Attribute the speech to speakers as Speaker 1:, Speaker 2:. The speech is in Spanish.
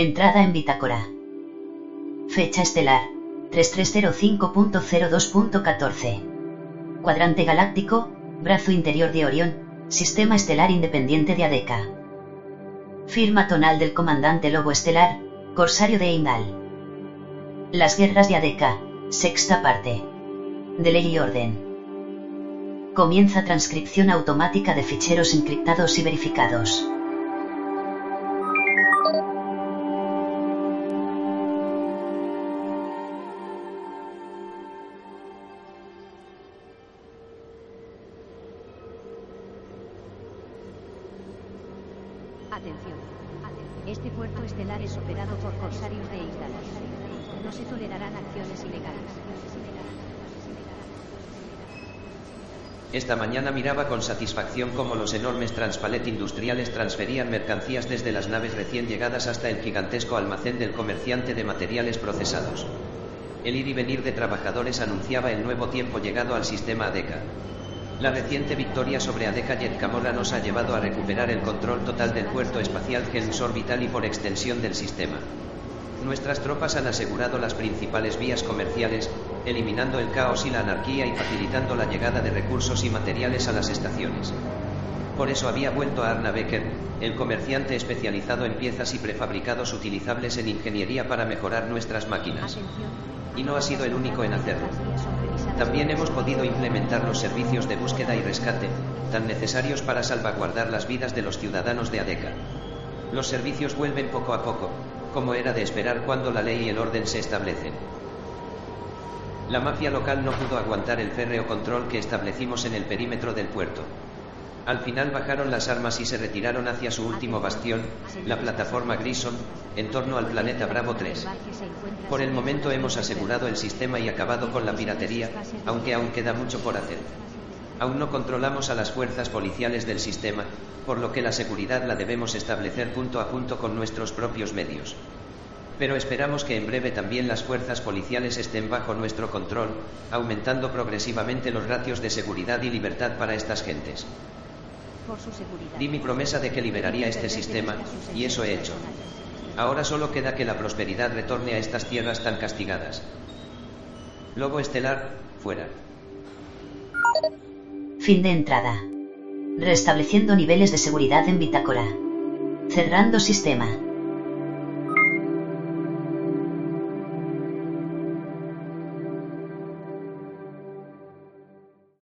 Speaker 1: Entrada en bitácora. Fecha estelar. 3305.02.14. Cuadrante galáctico, brazo interior de Orión, sistema estelar independiente de Adeca. Firma tonal del comandante Lobo Estelar, Corsario de Eindal. Las guerras de Adeca, sexta parte. De ley y orden. Comienza transcripción automática de ficheros encriptados y verificados.
Speaker 2: Atención. Este puerto estelar es operado por corsarios de Isdalos. No se tolerarán acciones ilegales.
Speaker 3: Esta mañana miraba con satisfacción cómo los enormes transpalet industriales transferían mercancías desde las naves recién llegadas hasta el gigantesco almacén del comerciante de materiales procesados. El ir y venir de trabajadores anunciaba el nuevo tiempo llegado al sistema ADECA. La reciente victoria sobre Adeca Jet Camorra nos ha llevado a recuperar el control total del puerto espacial Helms Orbital y por extensión del sistema. Nuestras tropas han asegurado las principales vías comerciales, eliminando el caos y la anarquía y facilitando la llegada de recursos y materiales a las estaciones. Por eso había vuelto a Arna Becker, el comerciante especializado en piezas y prefabricados utilizables en ingeniería para mejorar nuestras máquinas. Y no ha sido el único en hacerlo. También hemos podido implementar los servicios de búsqueda y rescate, tan necesarios para salvaguardar las vidas de los ciudadanos de Adeca. Los servicios vuelven poco a poco, como era de esperar cuando la ley y el orden se establecen. La mafia local no pudo aguantar el férreo control que establecimos en el perímetro del puerto. Al final bajaron las armas y se retiraron hacia su último bastión, la plataforma Grison, en torno al planeta Bravo 3. Por el momento hemos asegurado el sistema y acabado con la piratería, aunque aún queda mucho por hacer. Aún no controlamos a las fuerzas policiales del sistema, por lo que la seguridad la debemos establecer punto a punto con nuestros propios medios. Pero esperamos que en breve también las fuerzas policiales estén bajo nuestro control, aumentando progresivamente los ratios de seguridad y libertad para estas gentes. Di mi promesa de que liberaría este sistema, y eso he hecho. Ahora solo queda que la prosperidad retorne a estas tierras tan castigadas. Lobo estelar, fuera.
Speaker 1: Fin de entrada. Restableciendo niveles de seguridad en bitácora. Cerrando sistema.